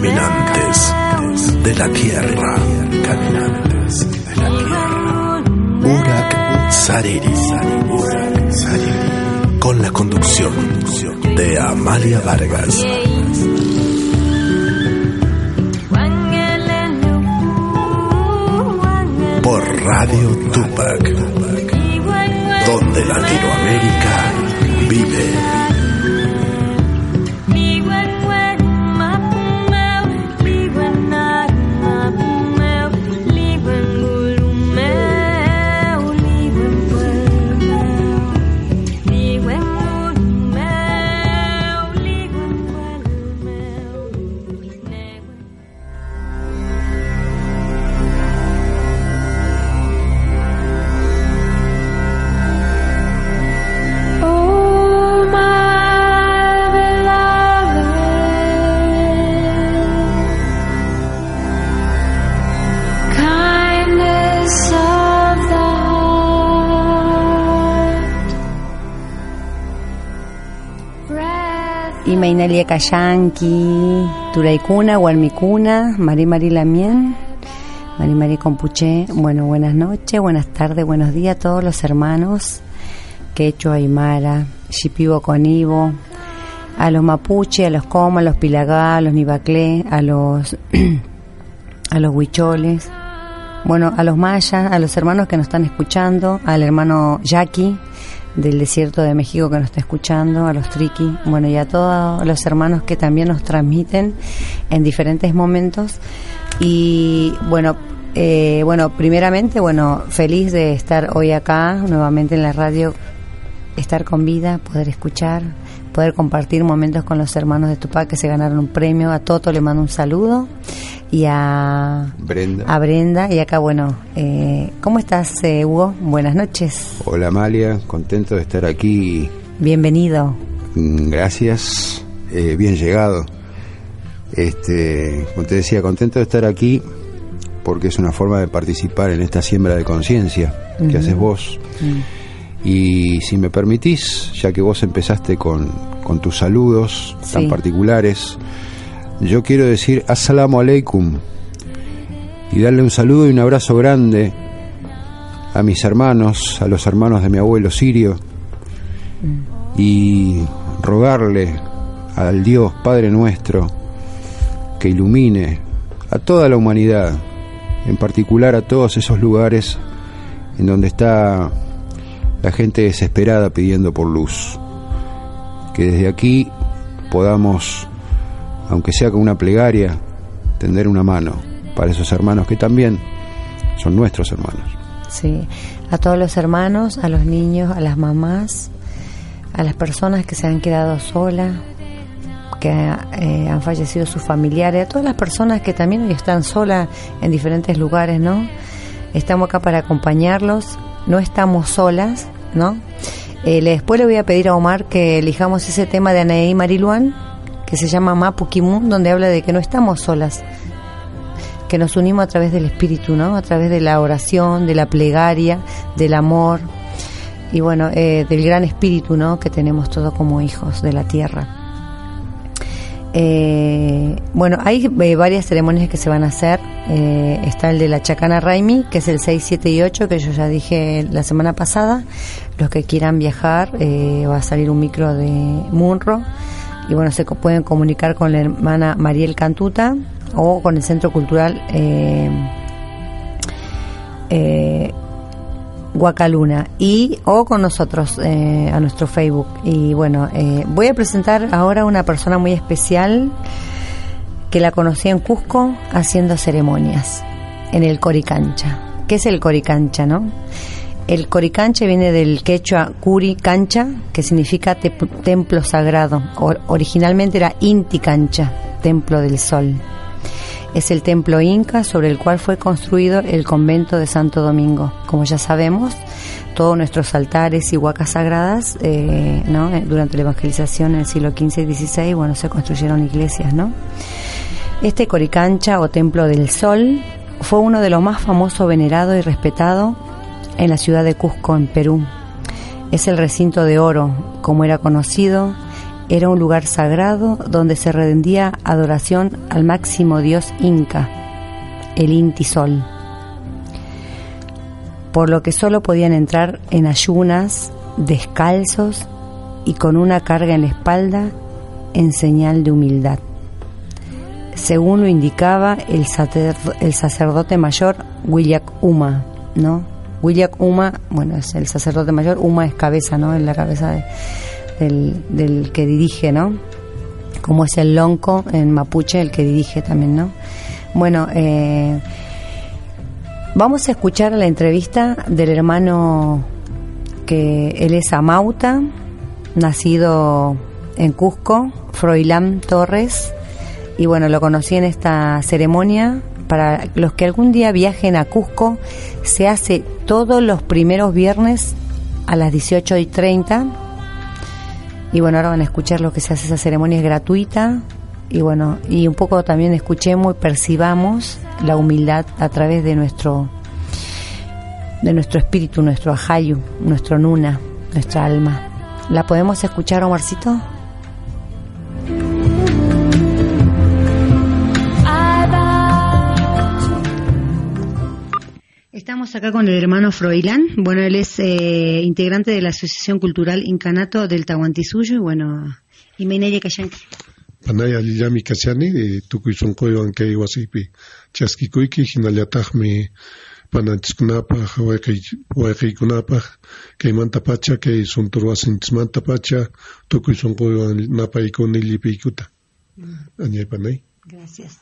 Caminantes de la tierra, caminantes de la tierra. Urak Sariri, Urak Sariri. Con la conducción de Amalia Vargas. Por Radio Tupac, donde Latinoamérica vive. Imainalia Cayanqui, Turaicuna, Gualmicuna, Mari Mari Lamien, Mari Mari Compuché. Bueno, buenas noches, buenas tardes, buenos días a todos los hermanos, Quechua, Aymara, Shipibo Conibo, a los Mapuche, a los Coma, a los Pilagá, a los Nibaclé, a los, a los Huicholes, bueno, a los mayas, a los hermanos que nos están escuchando, al hermano Jackie del desierto de México que nos está escuchando, a los Triqui, bueno, y a todos los hermanos que también nos transmiten en diferentes momentos. Y bueno, eh, bueno, primeramente, bueno, feliz de estar hoy acá nuevamente en la radio, estar con vida, poder escuchar, poder compartir momentos con los hermanos de Tupac que se ganaron un premio. A Toto le mando un saludo y a Brenda. A Brenda. Y acá, bueno, eh, ¿cómo estás, eh, Hugo? Buenas noches. Hola Amalia, contento de estar aquí. Bienvenido. Mm, Gracias, eh, bien llegado. Este, como te decía, contento de estar aquí porque es una forma de participar en esta siembra de conciencia que haces vos. Y si me permitís, ya que vos empezaste con, con tus saludos tan particulares, yo quiero decir Assalamu alaikum y darle un saludo y un abrazo grande a mis hermanos, a los hermanos de mi abuelo Sirio, y rogarle al Dios Padre nuestro que ilumine a toda la humanidad, en particular a todos esos lugares en donde está la gente desesperada pidiendo por luz. Que desde aquí podamos, aunque sea con una plegaria, tender una mano para esos hermanos que también son nuestros hermanos. Sí, a todos los hermanos, a los niños, a las mamás, a las personas que se han quedado solas, que eh, han fallecido sus familiares, a todas las personas que también hoy están solas en diferentes lugares, ¿no? Estamos acá para acompañarlos, no estamos solas, ¿no? Eh, después le voy a pedir a Omar que elijamos ese tema de Anaí Mariluán, que se llama Mapukimun, donde habla de que no estamos solas, que nos unimos a través del espíritu, ¿no? A través de la oración, de la plegaria, del amor y bueno, eh, del gran espíritu, ¿no? Que tenemos todos como hijos de la tierra. Eh, bueno, hay eh, varias ceremonias que se van a hacer. Eh, está el de la Chacana Raimi, que es el 6, 7 y 8, que yo ya dije la semana pasada. Los que quieran viajar, va a salir un micro de Munro. Y bueno, se pueden comunicar con la hermana Mariel Cantuta o con el Centro Cultural Guacaluna y o con nosotros eh, a nuestro Facebook. Y bueno, eh, voy a presentar ahora una persona muy especial que la conocí en Cusco haciendo ceremonias en el Coricancha. ¿Qué es el Coricancha, no? El Coricancha viene del quechua Curi Cancha, que significa templo sagrado. originalmente era Inti Cancha, templo del sol. Es el templo inca sobre el cual fue construido el convento de Santo Domingo. Como ya sabemos, todos nuestros altares y huacas sagradas, eh, ¿no? Eh, durante la evangelización en el siglo XV y XVI, bueno, se construyeron iglesias, ¿no? Este Coricancha o Templo del Sol fue uno de los más famosos, venerado y respetado en la ciudad de Cusco, en Perú. Es el recinto de oro, como era conocido, era un lugar sagrado donde se rendía adoración al máximo dios inca, el Inti Sol, por lo que solo podían entrar en ayunas, descalzos y con una carga en la espalda en señal de humildad. Según lo indicaba el, sacerdote mayor William Uma, ¿no? William Uma, bueno, es el sacerdote mayor, Uma es cabeza, ¿no? En la cabeza de, del, que dirige, ¿no? Como es el lonco en mapuche, el que dirige también, ¿no? Bueno, eh, vamos a escuchar la entrevista del hermano que él es Amauta, nacido en Cusco, Froilán Torres, y bueno, lo conocí en esta ceremonia. Para los que algún día viajen a Cusco, se hace todos los primeros viernes a las 18 y 30 y bueno, ahora van a escuchar lo que se hace, esa ceremonia es gratuita. Y bueno, y un poco también escuchemos y percibamos la humildad a través de nuestro de nuestro espíritu, nuestro ajayu, nuestro nuna, nuestra alma. ¿La podemos escuchar, Omarcito? Estamos acá con el hermano Froilán. Bueno, él es eh, integrante de la Asociación Cultural Incanato del Tahuantisuyo y bueno, y Meinaya Kayanki. Panaya Lillami Kasiani, eh, Tukuy Sonkoyo Ankei Wasipi, Chaskikuiki, Hinallatahmi, Pananchkunapaj, Huayqiykunapaj, Kaymanta Pacha, Kay Sunturwasintismanta Pacha, Napaykuni Lipikuta. Mm. Añay Panay. Gracias.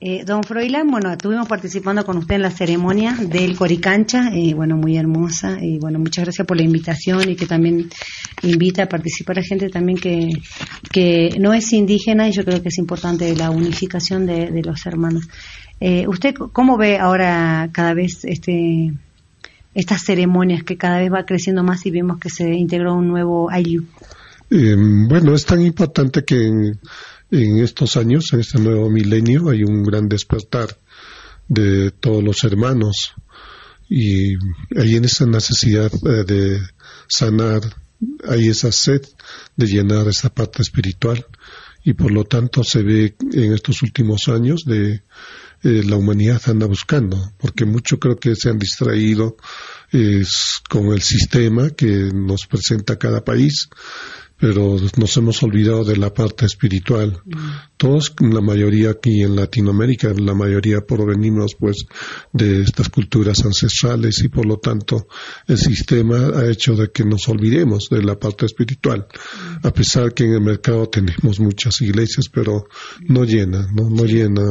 Eh, don Froilán, bueno, estuvimos participando con usted en la ceremonia del Coricancha, eh, bueno, muy hermosa, y bueno, muchas gracias por la invitación y que también invita a participar a gente también que, que no es indígena y yo creo que es importante la unificación de, los hermanos. Eh, ¿Usted cómo ve ahora cada vez este estas ceremonias que cada vez va creciendo más y vemos que se integró un nuevo Ayllu? bueno, es tan importante que en estos años, en este nuevo milenio, hay un gran despertar de todos los hermanos. Y hay en esa necesidad eh, de sanar, hay esa sed de llenar esa parte espiritual. Y por lo tanto se ve en estos últimos años de eh, la humanidad anda buscando, porque mucho creo que se han distraído con el sistema que nos presenta cada país pero nos hemos olvidado de la parte espiritual. Mm. Todos, la mayoría aquí en Latinoamérica, la mayoría provenimos pues de estas culturas ancestrales y por lo tanto el sistema ha hecho de que nos olvidemos de la parte espiritual. Mm. A pesar que en el mercado tenemos muchas iglesias, pero no llena, no, no llena.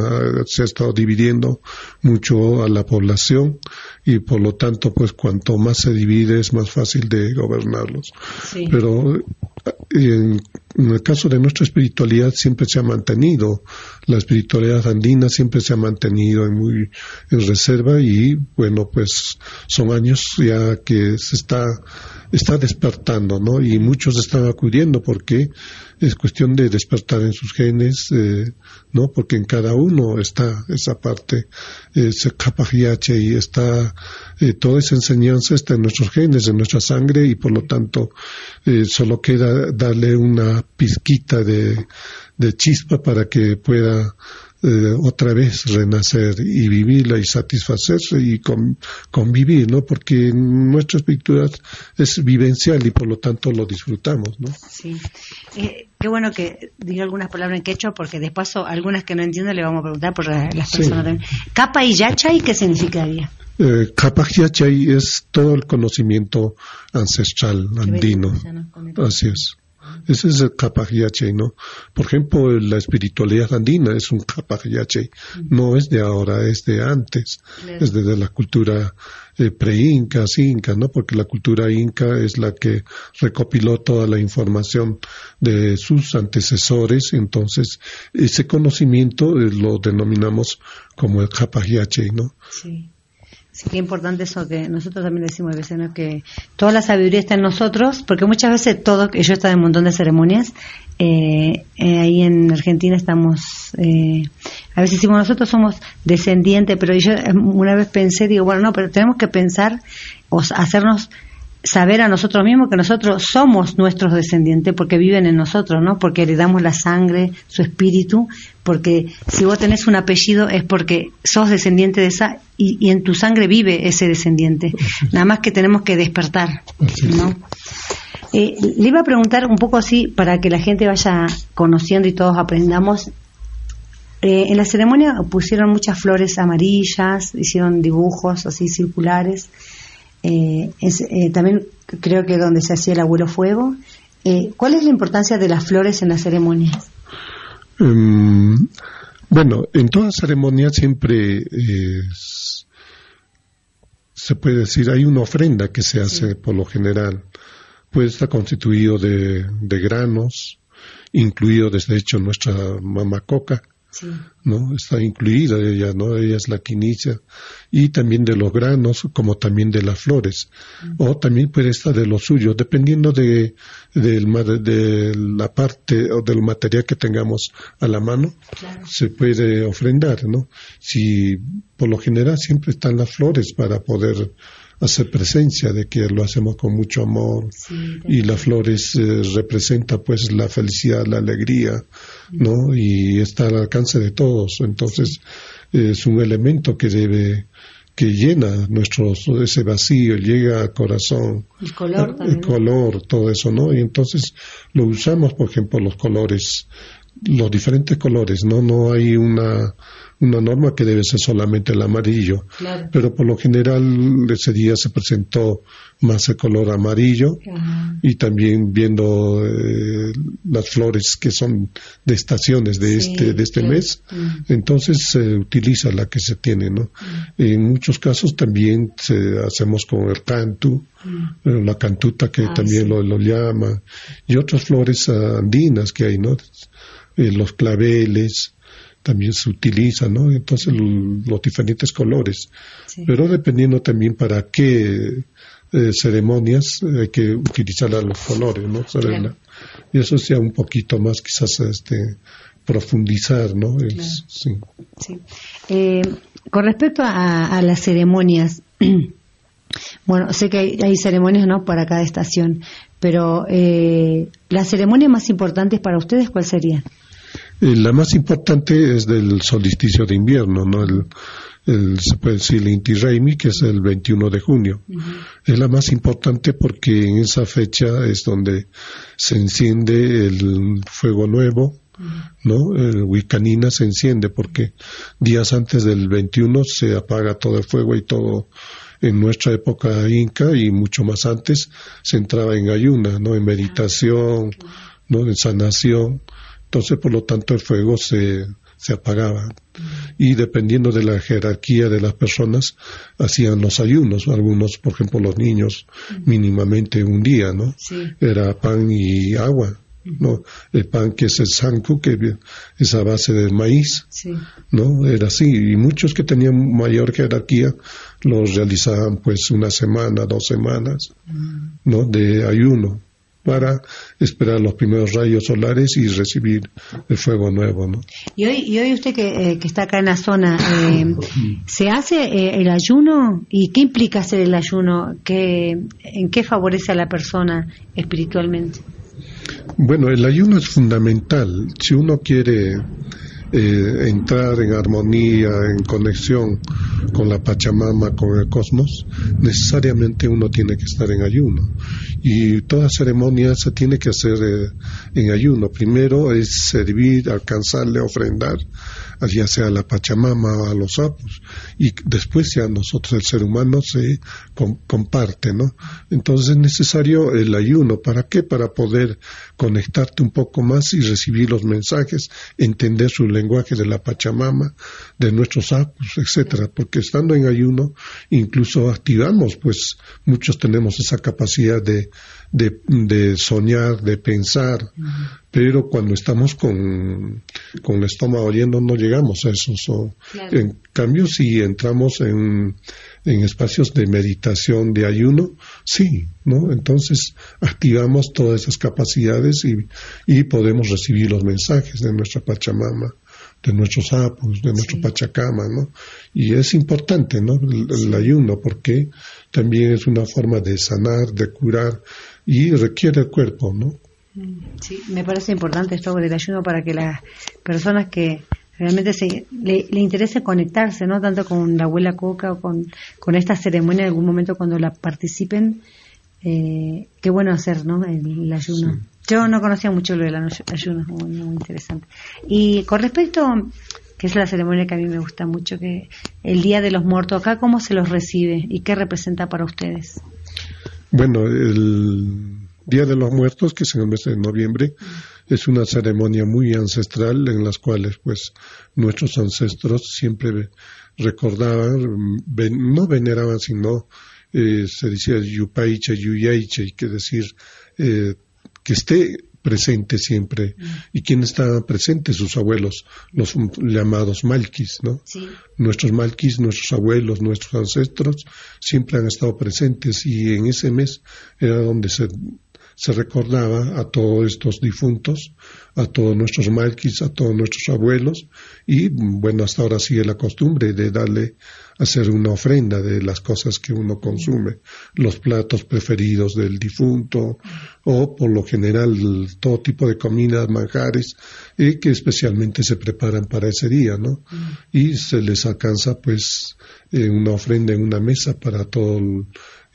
Se ha estado dividiendo mucho a la población y por lo tanto pues cuanto más se divide es más fácil de gobernarlos. Pero en el caso de nuestra espiritualidad siempre se ha mantenido, la espiritualidad andina siempre se ha mantenido en muy en reserva y bueno, pues son años ya que se está está despertando, ¿no? Y muchos están acudiendo porque es cuestión de despertar en sus genes, eh, ¿no? Porque en cada uno está esa parte, ese capajiache y está, eh, toda esa enseñanza está en nuestros genes, en nuestra sangre y por lo tanto eh, solo queda darle una pizquita de chispa para que pueda eh, otra vez renacer y vivirla y satisfacerse y convivir, ¿no? Porque nuestra espiritualidad es vivencial y por lo tanto lo disfrutamos, ¿no? Sí. Eh, qué bueno que diga algunas palabras en quechua porque de paso algunas que no entiendo le vamos a preguntar por las personas también. Capa y yachay, ¿qué significaría? Eh, yachay es todo el conocimiento ancestral andino. Así es. Ese es el Capajiache, ¿no? Por ejemplo, la espiritualidad andina es un Capajiache, no es de ahora, es de antes, es desde la cultura eh, pre-inca, inca, ¿no? Porque la cultura inca es la que recopiló toda la información de sus antecesores, entonces ese conocimiento eh, lo denominamos como el Capajiache, ¿no? Sí. Sí, qué importante eso que nosotros también decimos a veces, ¿no? que toda la sabiduría está en nosotros, porque muchas veces todo, yo he estado en un montón de ceremonias, eh, eh, ahí en Argentina estamos, eh, a veces decimos nosotros somos descendientes, pero yo una vez pensé, digo, bueno, no, pero tenemos que pensar o hacernos saber a nosotros mismos que nosotros somos nuestros descendientes porque viven en nosotros, ¿no? Porque heredamos la sangre, su espíritu, porque si vos tenés un apellido es porque sos descendiente de esa y, en tu sangre vive ese descendiente. Nada más que tenemos que despertar, ¿no? Eh, le iba a preguntar un poco así para que la gente vaya conociendo y todos aprendamos. Eh, en la ceremonia pusieron muchas flores amarillas, hicieron dibujos así circulares. Eh, es, eh, también creo que donde se hacía el abuelo fuego. Eh, ¿Cuál es la importancia de las flores en las ceremonias? Mm, bueno, en todas ceremonias siempre se puede decir hay una ofrenda que se hace por lo general. Puede estar constituido de, de granos, incluido desde hecho nuestra mamacoca, ¿no? Está incluida ella, ¿no? Ella es la quinicia y también de los granos como también de las flores. O también puede estar de lo suyo dependiendo de, de la parte o del material que tengamos a la mano se puede ofrendar, ¿no? Si por lo general siempre están las flores para poder hacer presencia de que lo hacemos con mucho amor. Y las flores eh, representa pues la felicidad, la alegría, ¿no? Y está al alcance de todos, entonces es un elemento que debe que llena nuestro ese vacío, llega al corazón, el color, el color, todo eso, ¿no? Y entonces lo usamos, por ejemplo, los colores, los diferentes colores, ¿no? No hay una una norma que debe ser solamente el amarillo. Pero por lo general ese día se presentó más el color amarillo y también viendo eh, las flores que son de estaciones de este de este mes, mm. entonces se utiliza la que se tiene, ¿no? Mm. En muchos casos también se, hacemos con el cantu, mm. eh, la cantuta que ah, también lo, lo, llama y otras flores andinas que hay, ¿no? Eh, los claveles, también se utiliza, ¿no? Entonces los diferentes colores. Pero dependiendo también para qué eh, ceremonias hay que utilizar los colores, ¿no? Y eso sea un poquito más quizás este profundizar, ¿no? sí. Eh, con respecto a, las ceremonias, bueno, sé que hay, ceremonias, ¿no? Para cada estación, pero eh, las ceremonias más importantes para ustedes, ¿cuál sería? La más importante es del solsticio de invierno, ¿no? El, se puede decir el Inti que es el 21 de junio. Es la más importante porque en esa fecha es donde se enciende el fuego nuevo, ¿no? El Wicanina se enciende porque días antes del 21 se apaga todo el fuego y todo en nuestra época inca y mucho más antes se entraba en ayuna, ¿no? En meditación, ¿no? En sanación entonces, por lo tanto, el fuego se, se apagaba. Y dependiendo de la jerarquía de las personas, hacían los ayunos. Algunos, por ejemplo, los niños, mínimamente un día, ¿no? Era pan y agua. ¿no? El pan que es el sanku, que es a base de maíz, ¿no? Era así. Y muchos que tenían mayor jerarquía los realizaban pues una semana, dos semanas, ¿no? De ayuno para esperar los primeros rayos solares y recibir el fuego nuevo. ¿no? Y hoy, y hoy usted que, eh, que está acá en la zona, eh, ¿se hace eh, el ayuno? ¿Y qué implica hacer el ayuno? ¿Qué, ¿En qué favorece a la persona espiritualmente? Bueno, el ayuno es fundamental. Si uno quiere eh, entrar en armonía, en conexión con la Pachamama, con el cosmos, necesariamente uno tiene que estar en ayuno. Y toda ceremonia se tiene que hacer eh, en ayuno. Primero es servir, alcanzarle, ofrendar ya sea a la Pachamama a los sapos, y después ya nosotros, el ser humano, se comparte, ¿no? Entonces es necesario el ayuno. ¿Para qué? Para poder conectarte un poco más y recibir los mensajes, entender su lenguaje de la Pachamama, de nuestros sapos, etcétera, porque estando en ayuno incluso activamos, pues muchos tenemos esa capacidad de de, soñar, de pensar, pero cuando estamos con, con el estómago lleno no llegamos a eso. En cambio, si entramos en, en espacios de meditación, de ayuno, sí, ¿no? Entonces activamos todas esas capacidades y, y podemos recibir los mensajes de nuestra Pachamama de nuestros sapos, de nuestro Pachacama, ¿no? Y es importante, ¿no? el, ayuno, porque también es una forma de sanar, de curar, y requiere el cuerpo, ¿no? Sí, me parece importante esto del ayuno para que las personas que realmente se, le, interese conectarse, ¿no? Tanto con la abuela Coca o con, con esta ceremonia en algún momento cuando la participen. Eh, qué bueno hacer, ¿no? El, ayuno. Yo no conocía mucho lo del ayuno, muy, muy interesante. Y con respecto, que es la ceremonia que a mí me gusta mucho, que el Día de los Muertos, acá, ¿cómo se los recibe y qué representa para ustedes? Bueno, el Día de los Muertos, que es en el mes de noviembre, es una ceremonia muy ancestral en las cuales, pues, nuestros ancestros siempre recordaban, no veneraban, sino eh, se decía yupaiche, yuyaiche, que decir eh, que esté presente siempre. ¿Y quién estaban presentes? Sus abuelos, los llamados malquis, ¿no? Nuestros malquis, nuestros abuelos, nuestros ancestros siempre han estado presentes y en ese mes era donde se se recordaba a todos estos difuntos, a todos nuestros malquis, a todos nuestros abuelos, y bueno, hasta ahora sigue la costumbre de darle, hacer una ofrenda de las cosas que uno consume, los platos preferidos del difunto, o por lo general todo tipo de comidas, manjares, eh, que especialmente se preparan para ese día, ¿no? Y se les alcanza pues eh, una ofrenda en una mesa para todo el,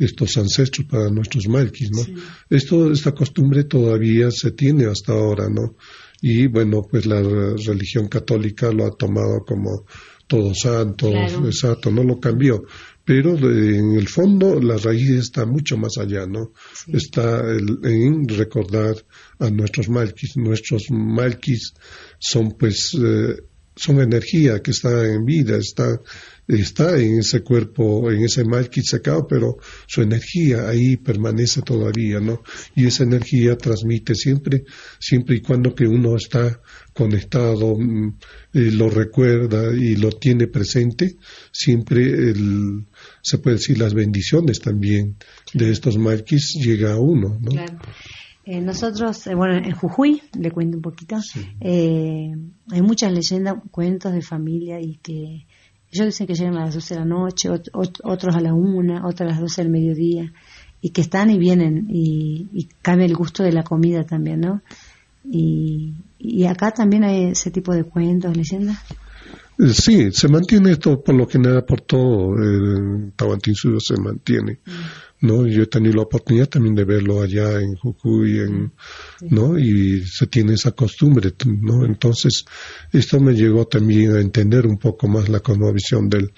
estos ancestros, para nuestros malquis, ¿no? Esto, esta costumbre todavía se tiene hasta ahora, ¿no? Y bueno, pues la religión católica lo ha tomado como todo santo, exacto, no lo cambió. Pero en el fondo la raíz está mucho más allá, ¿no? Está en recordar a nuestros malquis. Nuestros malquis son pues eh, son energía que está en vida, está está en ese cuerpo, en ese malquit secado, pero su energía ahí permanece todavía, ¿no? Y esa energía transmite siempre, siempre y cuando que uno está conectado, mm, lo recuerda y lo tiene presente, siempre se puede decir las bendiciones también de estos malquis llega a uno, ¿no? Claro. Eh, nosotros, eh, bueno, en Jujuy, le cuento un poquito, eh, hay muchas leyendas, cuentos de familia y que ellos dicen que llegan a las 12 de la noche, otros a la 1, otros a las 12 del mediodía, y que están y vienen, y, cambia el gusto de la comida también, ¿no? Y, y acá también hay ese tipo de cuentos, leyendas. Eh, sí, se mantiene esto por lo general por todo el Tahuantinsuyo se mantiene. Mm. ¿No? Yo he tenido la oportunidad también de verlo allá en Jujuy, en, ¿no? Y se tiene esa costumbre, ¿no? Entonces, esto me llegó también a entender un poco más la cosmovisión del,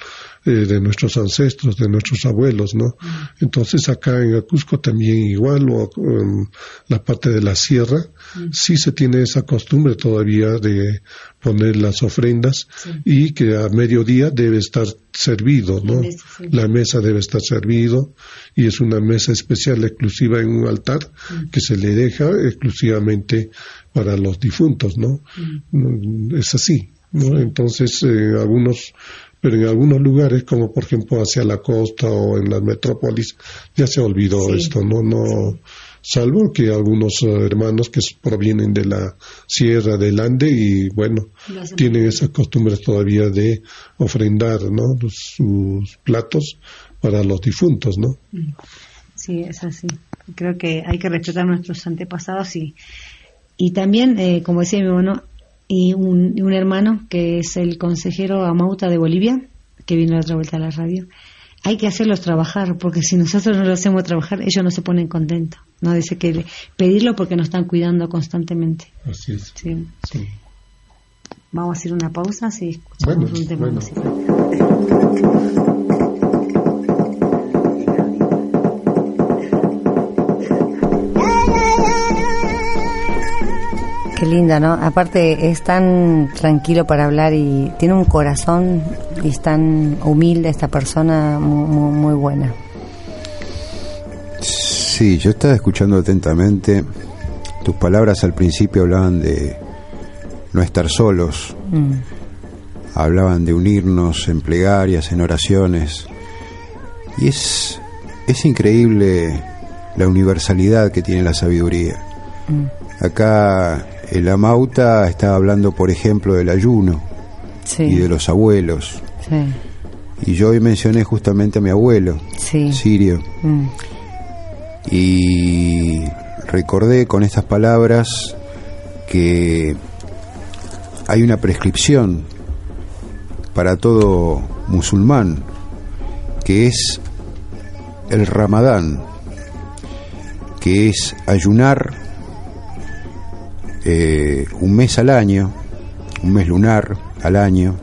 eh, de nuestros ancestros, de nuestros abuelos, ¿no? Entonces, acá en el Cusco también igual, o en la parte de la sierra, sí se tiene esa costumbre todavía de poner las ofrendas y que a mediodía debe estar servido, ¿no? La mesa, debe estar servido y es una mesa especial exclusiva en un altar que se le deja exclusivamente para los difuntos, ¿no? Es así, ¿no? Entonces, eh, algunos pero en algunos lugares, como por ejemplo hacia la costa o en las metrópolis, ya se olvidó esto, ¿no? No, salvo que algunos eh, hermanos que provienen de la sierra del Ande y bueno, tienen esas costumbres todavía de ofrendar, ¿no? sus platos para los difuntos, ¿no? Sí, es así. Creo que hay que respetar nuestros antepasados y, y también, eh, como decía mi hermano, y un, un, hermano que es el consejero Amauta de Bolivia, que vino a otra vuelta a la radio. Hay que hacerlos trabajar, porque si nosotros no los hacemos trabajar, ellos no se ponen contentos. No dice que pedirlo porque nos están cuidando constantemente. Así es. Sí. Vamos a hacer una pausa si escuchamos un tema musical. Qué linda, ¿no? Aparte es tan tranquilo para hablar y tiene un corazón y es tan humilde esta persona, muy, muy, buena. Sí, yo estaba escuchando atentamente. Tus palabras al principio hablaban de no estar solos, mm. hablaban de unirnos en plegarias, en oraciones. Y es, es increíble la universalidad que tiene la sabiduría. Mm. Acá el Amauta estaba hablando, por ejemplo, del ayuno y de los abuelos. Y yo hoy mencioné justamente a mi abuelo, Sirio. Mm. Y recordé con estas palabras que hay una prescripción para todo musulmán, que es el ramadán, que es ayunar eh, un mes al año, un mes lunar al año,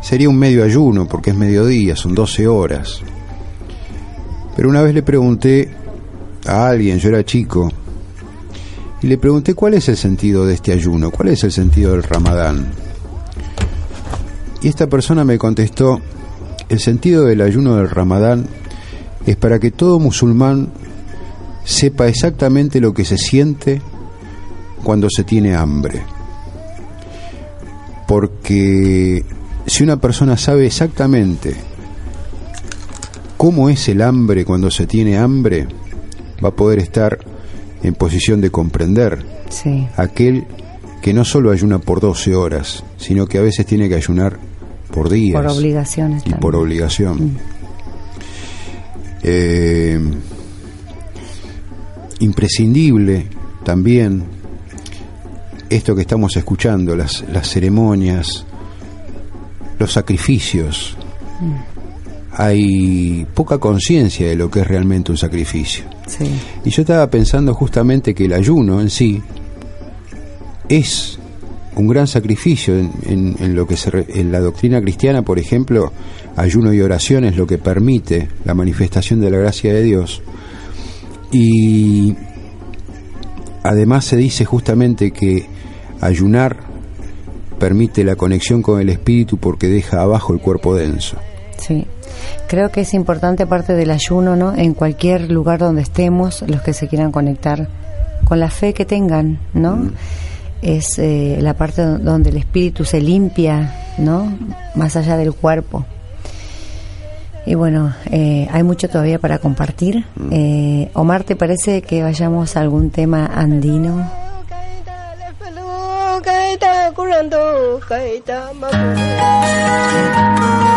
sería un medio ayuno porque es mediodía, son 12 horas. Pero una vez le pregunté a alguien, yo era chico, y le pregunté cuál es el sentido de este ayuno, cuál es el sentido del ramadán. Y esta persona me contestó, el sentido del ayuno del ramadán es para que todo musulmán sepa exactamente lo que se siente cuando se tiene hambre. Porque si una persona sabe exactamente cómo es el hambre cuando se tiene hambre, va a poder estar en posición de comprender aquel que no solo ayuna por 12 horas, sino que a veces tiene que ayunar por días. Por obligaciones. Y por obligación. Mm. Eh, imprescindible también esto que estamos escuchando, las, las ceremonias, los sacrificios. Hay poca conciencia de lo que es realmente un sacrificio. Y yo estaba pensando justamente que el ayuno en sí es un gran sacrificio en, en, lo que se en la doctrina cristiana, por ejemplo, ayuno y oración es lo que permite la manifestación de la gracia de Dios. Y además se dice justamente que Ayunar permite la conexión con el espíritu porque deja abajo el cuerpo denso. Sí. Creo que es importante parte del ayuno, ¿no? En cualquier lugar donde estemos, los que se quieran conectar con la fe que tengan, ¿no? Mm. Es eh, la parte donde el espíritu se limpia, ¿no? Más allá del cuerpo. Y bueno, eh, hay mucho todavía para compartir. Mm. Eh, Omar, ¿te parece que vayamos a algún tema andino? 该打鼓人都该打麻将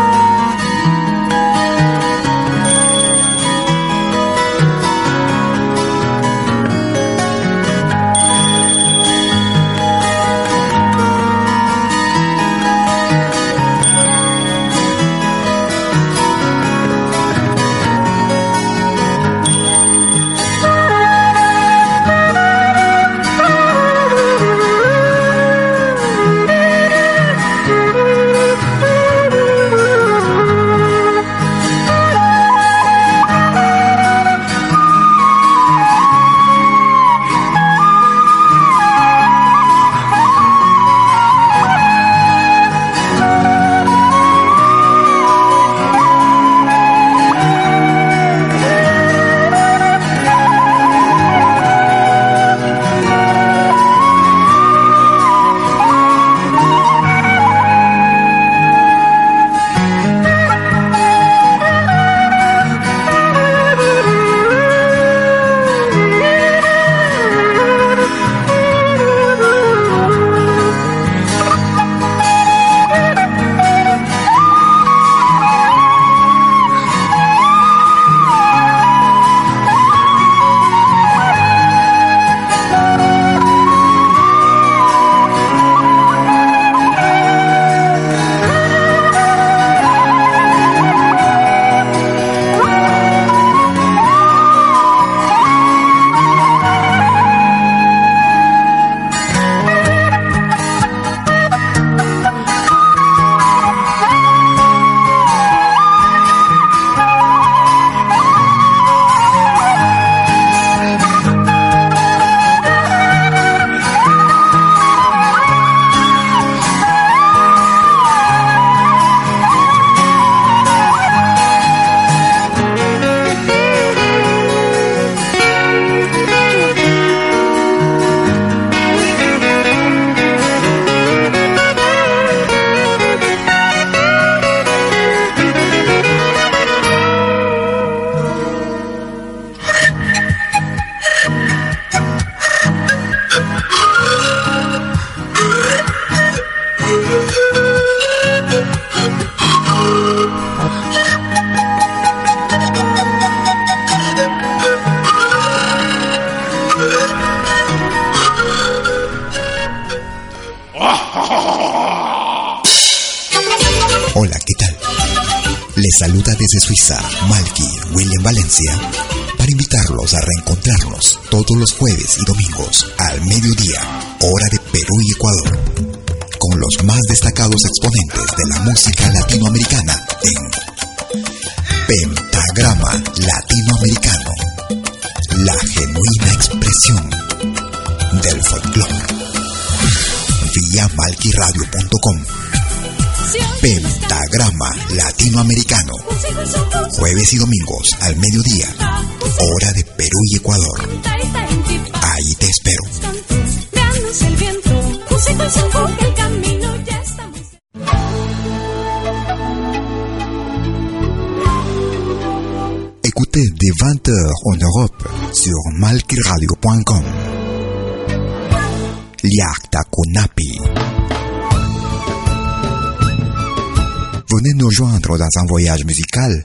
Jueves y domingos al mediodía. Hora de Perú y Ecuador. Ahí te espero. Écoutez des 20h en Europe sur malquiradio.com. Liakta Kunapi. Venez nous joindre dans un voyage musical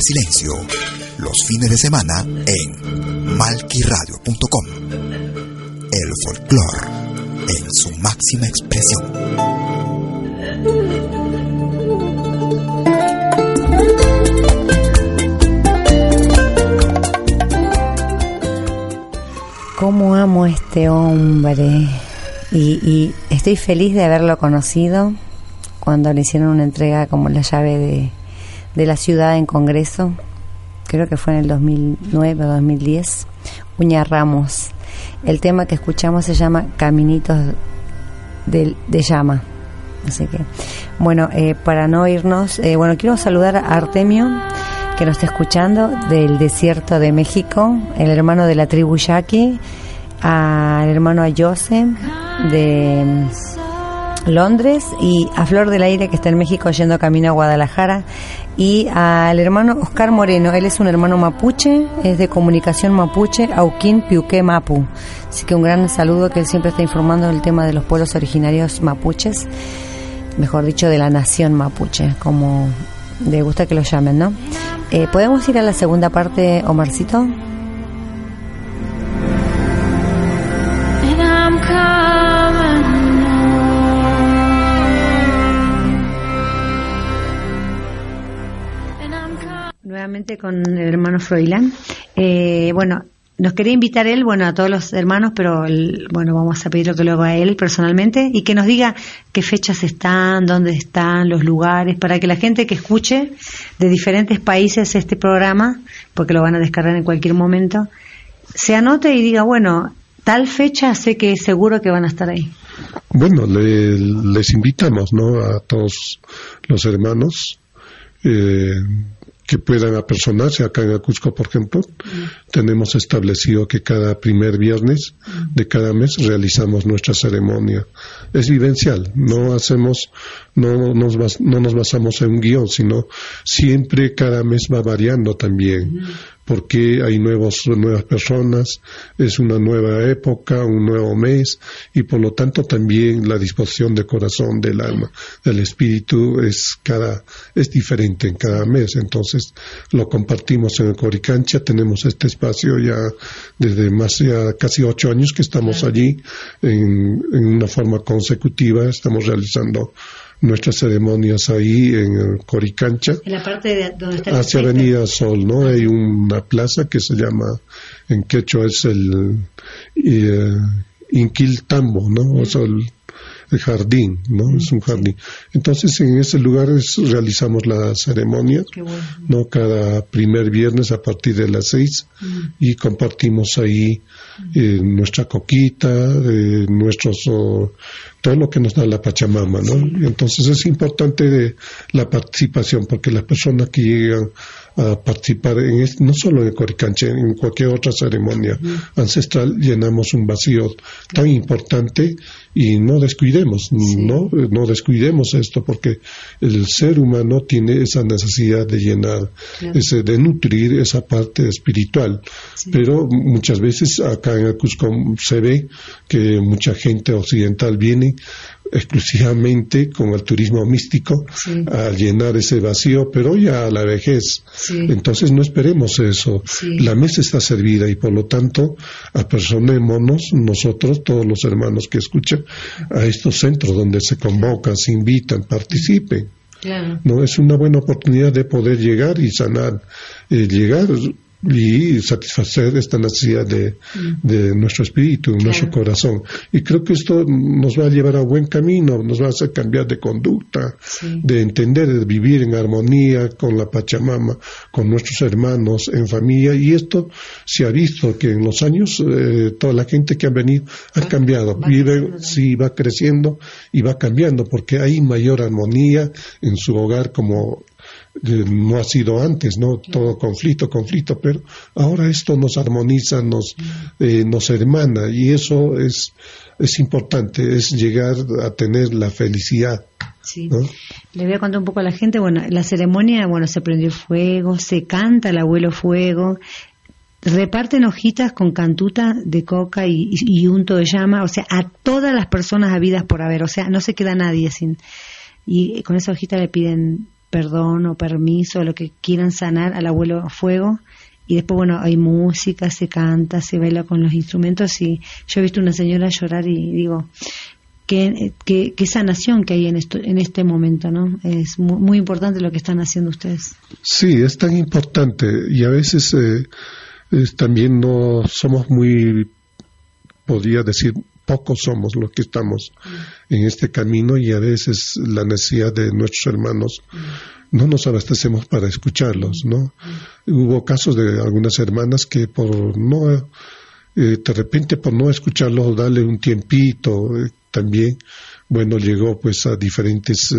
silencio. Los fines de semana en malquiradio.com. El folclore en su máxima expresión. ¿Cómo amo a este hombre? Y, estoy feliz de haberlo conocido cuando le hicieron una entrega como la llave de, de la ciudad en Congreso, creo que fue en el 2009 o 2010, Uña Ramos. El tema que escuchamos se llama Caminitos de, Llama. Así que, bueno, eh, para no irnos, eh, bueno, quiero saludar a Artemio, que nos está escuchando del desierto de México, el hermano de la tribu Yaqui, al hermano Ayose de Londres y a Flor del Aire que está en México yendo camino a Guadalajara y al hermano Oscar Moreno, él es un hermano mapuche, es de comunicación mapuche, Auquín Piuque Mapu. Así que un gran saludo que él siempre está informando del tema de los pueblos originarios mapuches, mejor dicho de la nación mapuche, como le gusta que lo llamen, ¿no? Eh, ¿Podemos ir a la segunda parte, Omarcito? Nuevamente con el hermano Froilán. Eh, bueno, nos quería invitar él, bueno, a todos los hermanos, pero bueno, vamos a pedirlo que lo haga él personalmente y que nos diga qué fechas están, dónde están, los lugares, para que la gente que escuche de diferentes países este programa, porque lo van a descargar en cualquier momento, se anote y diga, bueno, tal fecha sé que seguro que van a estar ahí. Bueno, les invitamos, ¿no? A todos los hermanos. Eh, que puedan apersonarse. Acá en Acusco, por ejemplo, tenemos establecido que cada primer viernes de cada mes realizamos nuestra ceremonia. Es vivencial, no hacemos, no nos, no nos basamos en un guion, sino siempre cada mes va variando también porque hay nuevos, nuevas personas, es una nueva época, un nuevo mes, y por lo tanto también la disposición de corazón, del alma, del espíritu es cada, es diferente en cada mes. Entonces lo compartimos en el Coricancha, tenemos este espacio ya desde más ya casi ocho años que estamos allí en, en una forma consecutiva, estamos realizando nuestras ceremonias ahí en Coricancha. En la parte de donde está Hacia Avenida Sol, ¿no? Hay una plaza que se llama, en quechua es el eh, Inquiltambo, ¿no? O sea, el, el jardín, ¿no? Es un jardín. Entonces, en ese lugar realizamos la ceremonia, ¿no? Cada primer viernes a partir de las seis y compartimos ahí eh, nuestra coquita, eh, nuestros, todo lo que nos da la Pachamama, ¿no? Entonces es importante la participación porque las personas que llegan a participar en no solo en Coricanche, en cualquier otra ceremonia ancestral llenamos un vacío tan importante y no descuidemos, no, no descuidemos esto porque el ser humano tiene esa necesidad de llenar, ese, de nutrir esa parte espiritual. Pero muchas veces acá en el Cusco se ve que mucha gente occidental viene exclusivamente con el turismo místico a llenar ese vacío, pero ya a la vejez. Entonces no esperemos eso. La mesa está servida y por lo tanto apersonemos nosotros, todos los hermanos que escuchan, a estos centros donde se convocan, se invitan, participen. No es una buena oportunidad de poder llegar y sanar, eh, llegar y satisfacer esta necesidad de, de nuestro espíritu, nuestro corazón. Y creo que esto nos va a llevar a buen camino, nos va a hacer cambiar de conducta, de entender, de vivir en armonía con la Pachamama, con nuestros hermanos, en familia. Y esto se ha visto que en los años eh, toda la gente que ha venido ha cambiado, vive, sí, va creciendo y va cambiando porque hay mayor armonía en su hogar como no ha sido antes, ¿no? Todo conflicto, conflicto, pero ahora esto nos armoniza, nos, eh, nos hermana y eso es, es importante, es llegar a tener la felicidad. Sí. Le voy a contar un poco a la gente, bueno, la ceremonia, bueno, se prendió fuego, se canta el abuelo fuego, reparten hojitas con cantuta de coca y, y, unto de llama, o sea, a todas las personas habidas por haber, o sea, no se queda nadie sin... Y con esa hojita le piden perdón o permiso, lo que quieran sanar al abuelo fuego. Y después, bueno, hay música, se canta, se baila con los instrumentos. Y yo he visto una señora llorar y digo, qué, qué, sanación que hay en, esto, en este momento, ¿no? Es muy, importante lo que están haciendo ustedes. Sí, es tan importante. Y a veces eh, también no somos muy, podría decir, pocos somos los que estamos en este camino y a veces la necesidad de nuestros hermanos no nos abastecemos para escucharlos, ¿no? Hubo casos de algunas hermanas que por no, eh, de repente por no escucharlos, darle un tiempito, eh, también, bueno, llegó pues a diferentes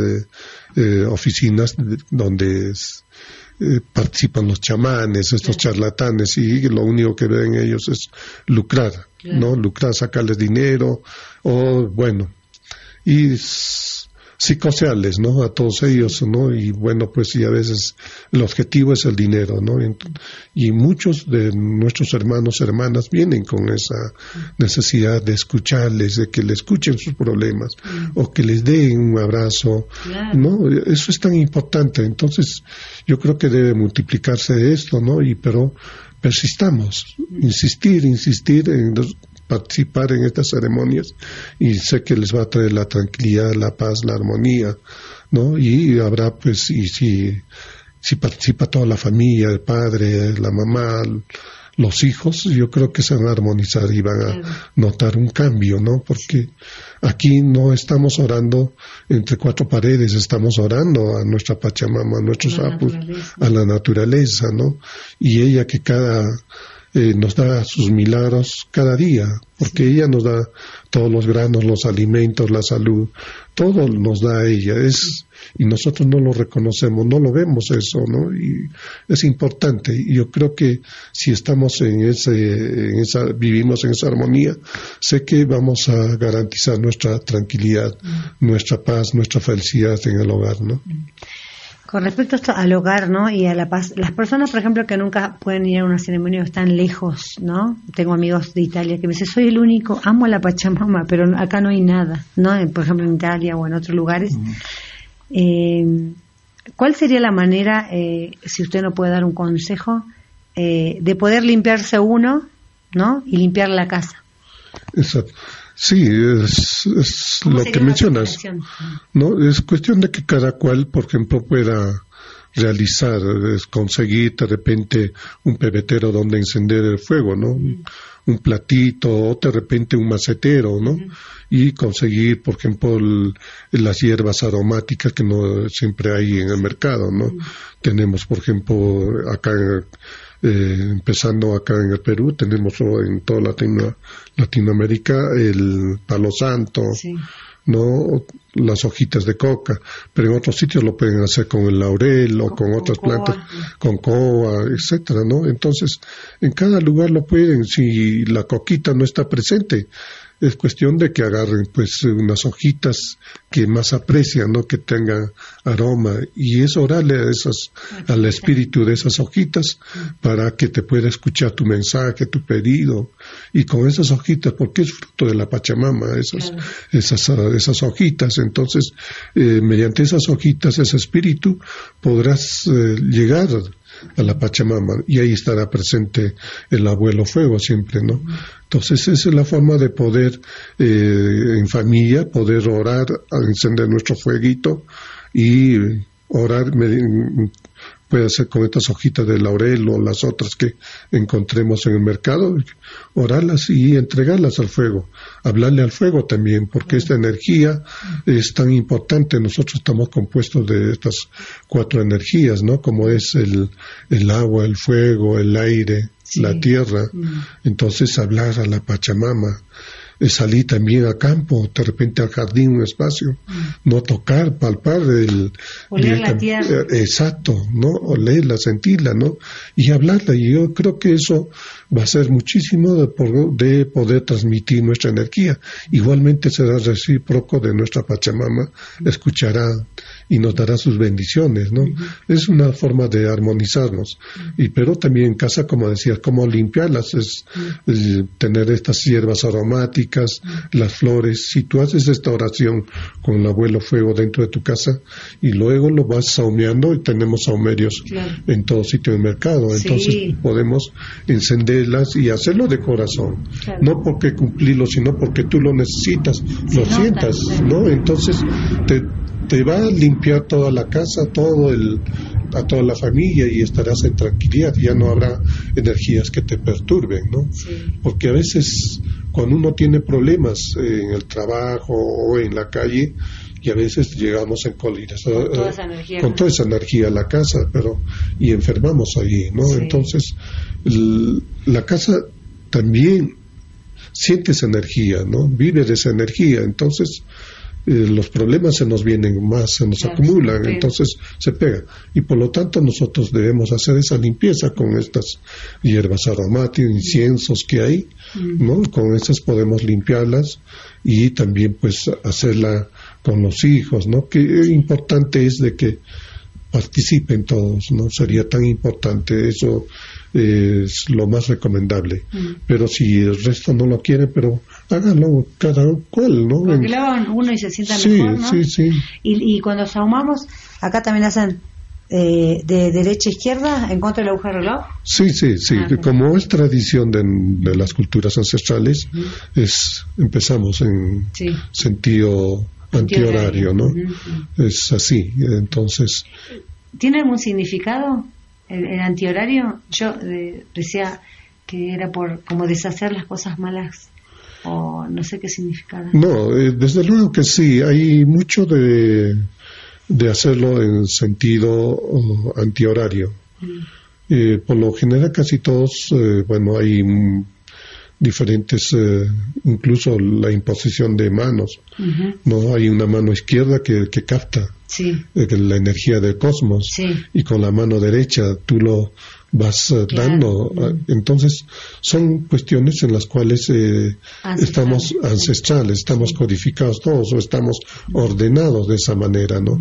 eh, oficinas donde participan los chamanes, estos charlatanes, y lo único que ven ellos es lucrar, ¿no? Lucrar, sacarles dinero, o bueno, y psicoseales, ¿no? A todos ellos, ¿no? Y bueno, pues y a veces el objetivo es el dinero, ¿no? Y muchos de nuestros hermanos, hermanas vienen con esa necesidad de escucharles, de que le escuchen sus problemas o que les den un abrazo, ¿no? Eso es tan importante. Entonces, yo creo que debe multiplicarse esto, ¿no? Y pero persistamos, insistir, insistir en participar en estas ceremonias y sé que les va a traer la tranquilidad, la paz, la armonía, ¿no? Y habrá pues, y si, si participa toda la familia, el padre, la mamá, los hijos, yo creo que se van a armonizar y van a notar un cambio, ¿no? Porque aquí no estamos orando entre cuatro paredes, estamos orando a nuestra Pachamama, a nuestros apus, a la naturaleza, ¿no? Y ella que cada eh, nos da sus milagros cada día, porque ella nos da todos los granos, los alimentos, la salud, todo nos da ella, es y nosotros no lo reconocemos, no lo vemos eso, ¿no? Y es importante. Y yo creo que si estamos en ese, en esa, vivimos en esa armonía, sé que vamos a garantizar nuestra tranquilidad, mm. nuestra paz, nuestra felicidad en el hogar, ¿no? Mm. Con respecto a esto, al hogar, ¿no? Y a la paz, las personas, por ejemplo, que nunca pueden ir a una ceremonia o están lejos, ¿no? Tengo amigos de Italia que me dicen, soy el único, amo a la Pachamama, pero acá no hay nada, ¿no? Por ejemplo, en Italia o en otros lugares. Eh, ¿Cuál sería la manera, eh, si usted no puede dar un consejo, eh, de poder limpiarse uno, ¿no? Y limpiar la casa. Exacto. Sí, es, lo que mencionas. ¿no? Es cuestión de que cada cual, por ejemplo, pueda realizar, es conseguir de repente un pebetero donde encender el fuego, ¿no? Un platito o de repente un macetero, ¿no? Y conseguir, por ejemplo, las hierbas aromáticas que no siempre hay en el mercado, ¿no? Tenemos, por ejemplo, acá eh, empezando acá en el Perú, tenemos en toda Latino, Latinoamérica el palo santo, no las hojitas de coca, pero en otros sitios lo pueden hacer con el laurel o con, otras plantas, con coa, etcétera, ¿no? Entonces, en cada lugar lo pueden, si la coquita no está presente, es cuestión de que agarren pues unas hojitas que más aprecian, ¿no? que tengan aroma. Y es orarle a esas, al espíritu de esas hojitas para que te pueda escuchar tu mensaje, tu pedido. Y con esas hojitas, porque es fruto de la Pachamama, esas, esas, esas hojitas, entonces eh, mediante esas hojitas, ese espíritu podrás eh, llegar a la Pachamama y ahí estará presente el abuelo fuego siempre, ¿no? Entonces esa es la forma de poder eh, en familia, poder orar, encender nuestro fueguito y orar puede ser con estas hojitas de laurel o las otras que encontremos en el mercado, orarlas y entregarlas al fuego, hablarle al fuego también, porque esta energía es tan importante, nosotros estamos compuestos de estas cuatro energías, ¿no? Como es el, el agua, el fuego, el aire, la tierra, mm. entonces hablar a la Pachamama, salir también a campo, de repente al jardín, un espacio, mm. no tocar, palpar el... Oler la tierra. Eh, exacto, ¿no? Olerla, sentirla, ¿no? Y hablarla. Y yo creo que eso va a ser muchísimo de, de poder transmitir nuestra energía. Igualmente será recíproco de nuestra Pachamama, escuchará y nos dará sus bendiciones, ¿no? Es una forma de armonizarnos. Y pero también en casa, como decía, cómo limpiarlas, es, tener estas hierbas aromáticas, las flores. Si tú haces esta oración con el abuelo fuego dentro de tu casa y luego lo vas saumeando y tenemos saumerios en todo sitio del mercado, entonces podemos encenderlas y hacerlo de corazón, no porque cumplirlo, sino porque tú lo necesitas, lo sientas, ¿no? Entonces te, te va a limpiar toda la casa, todo el, a toda la familia y estarás en tranquilidad, ya no habrá energías que te perturben, ¿no? Porque a veces cuando uno tiene problemas en el trabajo o en la calle, y a veces llegamos en colinas con toda esa energía, con toda esa energía a la casa, pero y enfermamos allí, ¿no? Entonces la casa también siente esa energía, ¿no? Vive de esa energía, entonces eh, los problemas se nos vienen más, se nos acumulan, entonces se pega. Y por lo tanto nosotros debemos hacer esa limpieza con estas hierbas aromáticas, inciensos que hay, ¿no? Con esas podemos limpiarlas y también pues hacerla con los hijos, ¿no? Que importante es de que participen todos, ¿no? Sería tan importante eso es lo más recomendable. Mm. Pero si el resto no lo quiere, pero háganlo cada cual, ¿no? Porque lo hagan uno y se sienta mejor, ¿no? Sí, sí. Y, y cuando sahumamos, acá también hacen eh, de derecha a izquierda en contra del agujero reloj? Sí, sí, sí. Ah, Como es tradición de, las culturas ancestrales, es empezamos en sentido antihorario, ¿no? Es así. Entonces. ¿Tiene algún significado? El, antihorario, yo eh, decía que era por como deshacer las cosas malas o no sé qué significaba. No, eh, desde luego que sí, hay mucho de, de hacerlo en sentido antihorario. Mm. Eh, por lo general casi todos, bueno, hay diferentes, incluso la imposición de manos. No hay una mano izquierda que, que capta sí. la energía del cosmos y con la mano derecha tú lo vas eh, dando. Ah, entonces son cuestiones en las cuales eh, estamos ancestrales, estamos codificados todos o estamos ordenados de esa manera, ¿no?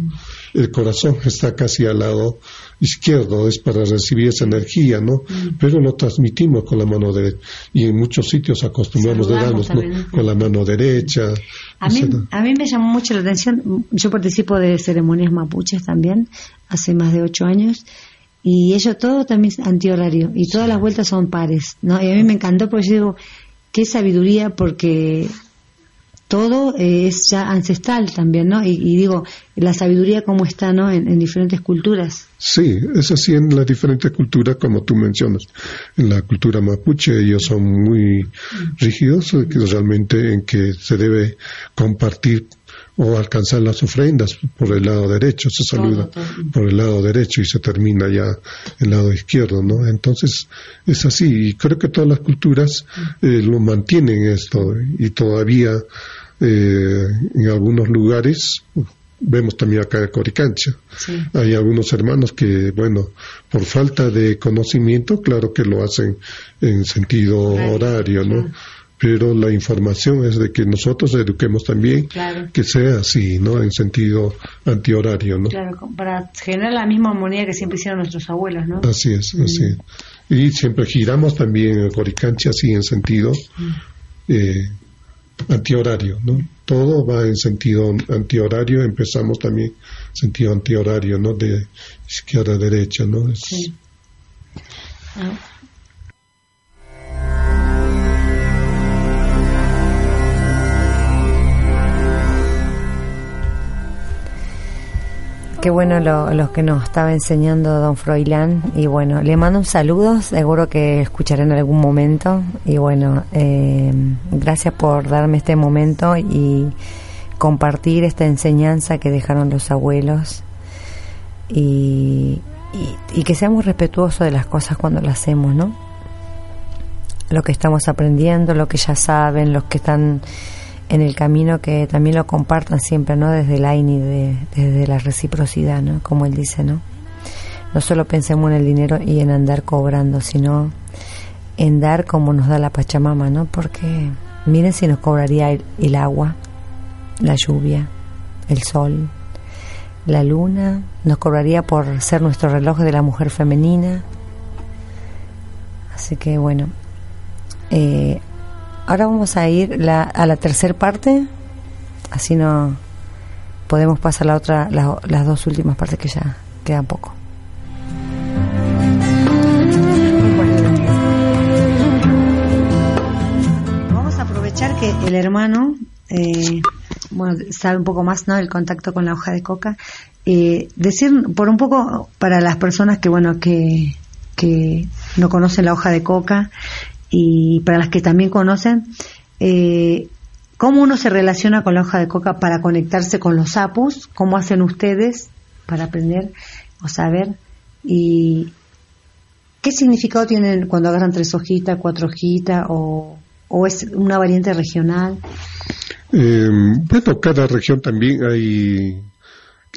El corazón está casi al lado izquierdo, es para recibir esa energía, ¿no? Pero lo transmitimos con la mano derecha y en muchos sitios acostumbramos de darnos con la mano derecha. A mí, a mí me llamó mucho la atención, yo participo de ceremonias mapuches también, hace más de ocho años, y ellos todo también es antihorario, y todas las vueltas son pares, ¿no? Y a mí me encantó porque yo digo, qué sabiduría, porque todo eh, es ya ancestral también, ¿no? Y, digo, la sabiduría cómo está, ¿no? En, diferentes culturas. Sí, es así en las diferentes culturas, como tú mencionas. En la cultura mapuche ellos son muy rígidos, realmente en que se debe compartir o alcanzar las ofrendas por el lado derecho, se saluda por el lado derecho y se termina ya el lado izquierdo, ¿no? Entonces es así y creo que todas las culturas eh, lo mantienen esto y todavía eh, en algunos lugares vemos también acá en Coricancha. Hay algunos hermanos que, bueno, por falta de conocimiento, claro que lo hacen en sentido horario, ¿no? pero la información es de que nosotros eduquemos también que sea así, ¿no? En sentido antihorario, ¿no? Claro, para generar la misma armonía que siempre hicieron nuestros abuelos, ¿no? Así es, así es. Y siempre giramos también el Coricancha así en sentido eh, antihorario, ¿no? Todo va en sentido antihorario, empezamos también en sentido antihorario, ¿no? De izquierda a derecha, ¿no? sí. Ah. Qué bueno lo, lo, que nos estaba enseñando don Froilán. Y bueno, le mando un saludo, seguro que escucharé en algún momento. Y bueno, eh, gracias por darme este momento y compartir esta enseñanza que dejaron los abuelos. Y, y, y que seamos respetuosos de las cosas cuando las hacemos, ¿no? Lo que estamos aprendiendo, lo que ya saben, los que están en el camino que también lo compartan siempre, ¿no? Desde el AINI, de, desde la reciprocidad, ¿no? Como él dice, ¿no? No solo pensemos en el dinero y en andar cobrando, sino en dar como nos da la Pachamama, ¿no? Porque miren si nos cobraría el, agua, la lluvia, el sol, la luna, nos cobraría por ser nuestro reloj de la mujer femenina. Así que bueno, eh, Ahora vamos a ir a la tercera parte, así no podemos pasar la otra, las dos últimas partes que ya quedan poco. Vamos a aprovechar que el hermano, eh, bueno, sabe un poco más, ¿no? El contacto con la hoja de coca. Eh, decir por un poco para las personas que, bueno, que, que no conocen la hoja de coca, y para las que también conocen, eh, cómo uno se relaciona con la hoja de coca para conectarse con los sapos, cómo hacen ustedes para aprender o saber y qué significado tienen cuando agarran tres hojitas, cuatro hojitas o, o es una variante regional. Eh, bueno, cada región también hay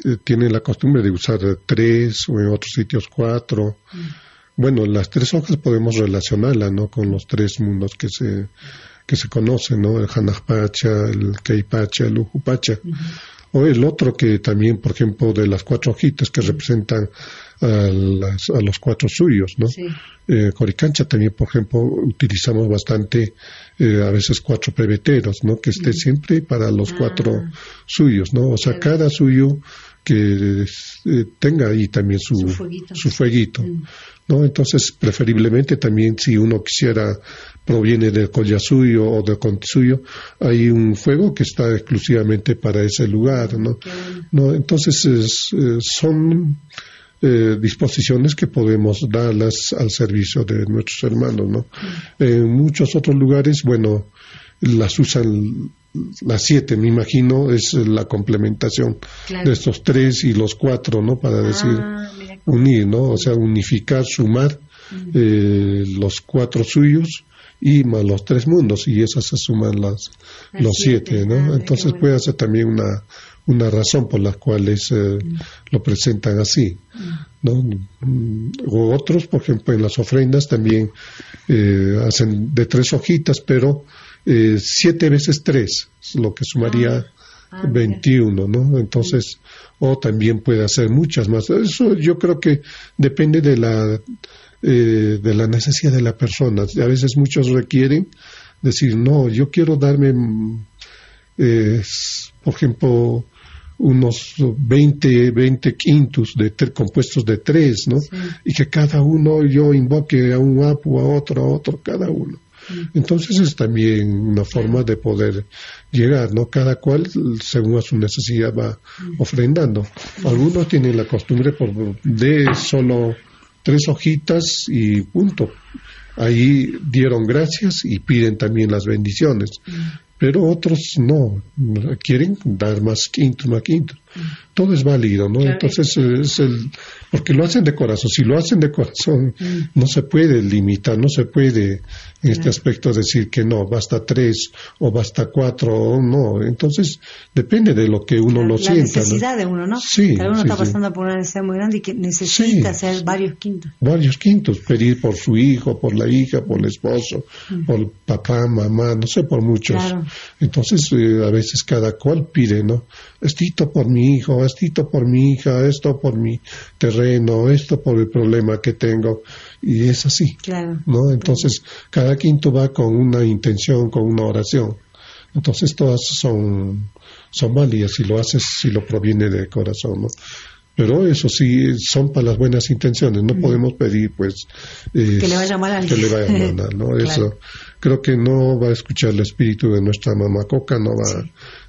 eh, tiene la costumbre de usar tres o en otros sitios cuatro. Mm. Bueno, las tres hojas podemos relacionarla, ¿no? Con los tres mundos que se, que se conocen, ¿no? El Hanajpacha, el Keipacha, el Ujupacha. O el otro que también, por ejemplo, de las cuatro hojitas que representan a, a los cuatro suyos, ¿no? Eh, Coricancha también, por ejemplo, utilizamos bastante, eh, a veces cuatro pebeteros, ¿no? Que esté siempre para los cuatro ah. suyos, ¿no? O sea, cada suyo que eh, tenga ahí también su, su fueguito, mm. ¿no? Entonces, preferiblemente también si uno quisiera, proviene del collasuyo o del contisuyo, hay un fuego que está exclusivamente para ese lugar, ¿no? ¿No? Entonces, eh, son eh, disposiciones que podemos darlas al servicio de nuestros hermanos, ¿no? Mm. En muchos otros lugares, bueno, las usan las siete, me imagino, es la complementación de estos tres y los cuatro, ¿no? Para ah, decir unir, ¿no? O sea, unificar, sumar eh, los cuatro suyos y más los tres mundos y esas se suman las, los siete, ¿no? Entonces puede ser también una, una razón por la cual eh, lo presentan así, ¿no? O otros, por ejemplo, en las ofrendas también eh, hacen de tres hojitas, pero eh, siete veces tres, lo que sumaría ah, ah, veintiuno, 21, ¿no? Entonces, o también puede hacer muchas más. Eso yo creo que depende de la, eh, de la necesidad de la persona. A veces muchos requieren decir, no, yo quiero darme, eh, por ejemplo, unos 20, 20 quintos de compuestos de tres, ¿no? Y que cada uno yo invoque a un apu, a otro, a otro, cada uno. Entonces es también una forma de poder llegar, ¿no? Cada cual, según a su necesidad, va ofrendando. Algunos tienen la costumbre por, de solo tres hojitas y punto. Ahí dieron gracias y piden también las bendiciones. Pero otros no, quieren dar más quinto, más quinto todo es válido, ¿no? Entonces es el, porque lo hacen de corazón. Si lo hacen de corazón, mm. no se puede limitar, no se puede en este aspecto decir que no, basta tres o basta cuatro o no. Entonces depende de lo que uno lo sienta. La necesidad de uno, ¿no? Sí. Cada uno está pasando por una necesidad muy grande y que necesita hacer varios quintos. Varios quintos, pedir por su hijo, por la hija, por el esposo, mm. por papá, mamá, no sé, por muchos. Entonces eh, a veces cada cual pide, ¿no? Estito por mi hijo, esto por mi hija, esto por mi terreno, esto por el problema que tengo. Y es así. ¿no? Entonces, cada quinto va con una intención, con una oración. Entonces, todas son, son válidas si lo haces, si lo proviene del corazón. ¿no? Pero eso sí, son para las buenas intenciones. No podemos pedir, pues. que le vaya mal a Que le vaya mal, ¿no? Eso. Creo que no va a escuchar el espíritu de nuestra mamá Coca, no va a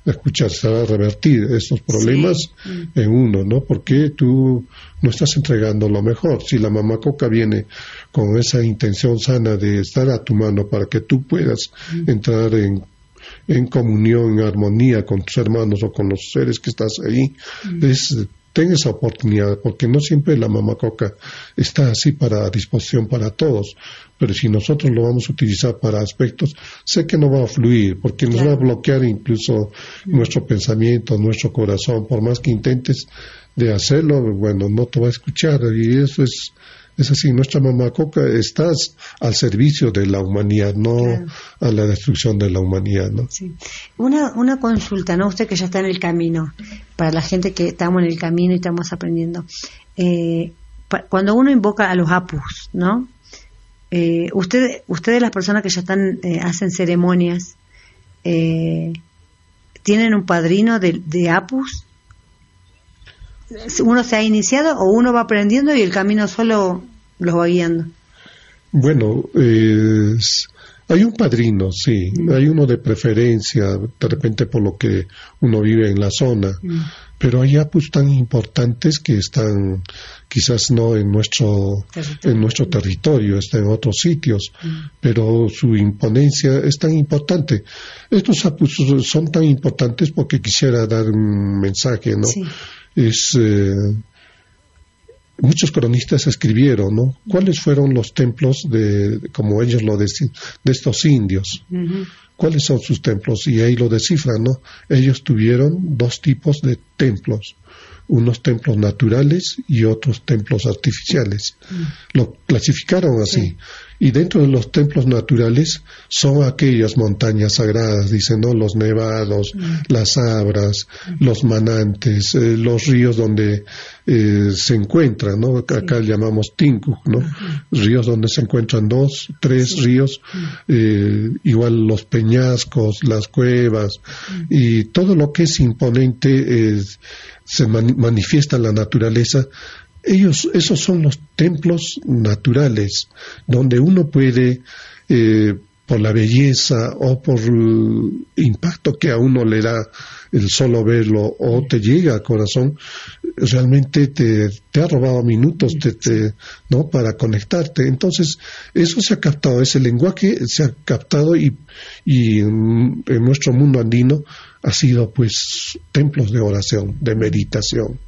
va a revertir estos problemas mm. en uno, ¿no? Porque tú no estás entregando lo mejor. Si la mamá Coca viene con esa intención sana de estar a tu mano para que tú puedas mm. entrar en en comunión, en armonía con tus hermanos o con los seres que estás ahí, mm. es ten esa oportunidad, porque no siempre la mamá coca está así para disposición para todos, pero si nosotros lo vamos a utilizar para aspectos, sé que no va a fluir, porque nos va a bloquear incluso nuestro pensamiento, nuestro corazón, por más que intentes de hacerlo, bueno, no te va a escuchar, y eso es es así, nuestra mamá Coca estás al servicio de la humanidad, no a la destrucción de la humanidad. ¿no? Sí. Una, una consulta, ¿no? Usted que ya está en el camino, para la gente que estamos en el camino y estamos aprendiendo. Eh, cuando uno invoca a los apus, ¿no? Eh, usted, ustedes las personas que ya están, eh, hacen ceremonias, eh, ¿tienen un padrino de, de apus? uno se ha iniciado o uno va aprendiendo y el camino solo los va guiando? Bueno, hay un padrino, sí, hay uno de preferencia, de repente por lo que uno vive en la zona, mm. Pero hay apus tan importantes que están quizás no en nuestro en nuestro territorio, están en otros sitios, mm. pero su imponencia es tan importante. Estos apus son tan importantes porque quisiera dar un mensaje, ¿no? es eh, muchos cronistas escribieron, ¿no? ¿Cuáles fueron los templos de, como ellos lo decían, de estos indios? ¿Cuáles son sus templos? Y ahí lo descifran, ¿no? Ellos tuvieron dos tipos de templos unos templos naturales y otros templos artificiales. Lo clasificaron así. Y dentro de los templos naturales son aquellas montañas sagradas, dicen, ¿no? Los nevados, mm. las abras, mm. los manantes, eh, los ríos donde eh, se encuentran, ¿no? Acá llamamos tinku, ¿no? Ríos donde se encuentran dos, tres ríos, eh, igual los peñascos, las cuevas, y todo lo que es imponente se manifiesta en la naturaleza, ellos, esos son los templos naturales, donde uno puede, eh, por la belleza o por el impacto que a uno le da el solo verlo o te llega al corazón, realmente te, ha robado minutos te, ¿no? para conectarte. Entonces, eso se ha captado, ese lenguaje se ha captado y, y en nuestro mundo andino ha sido pues templos de oración, de meditación.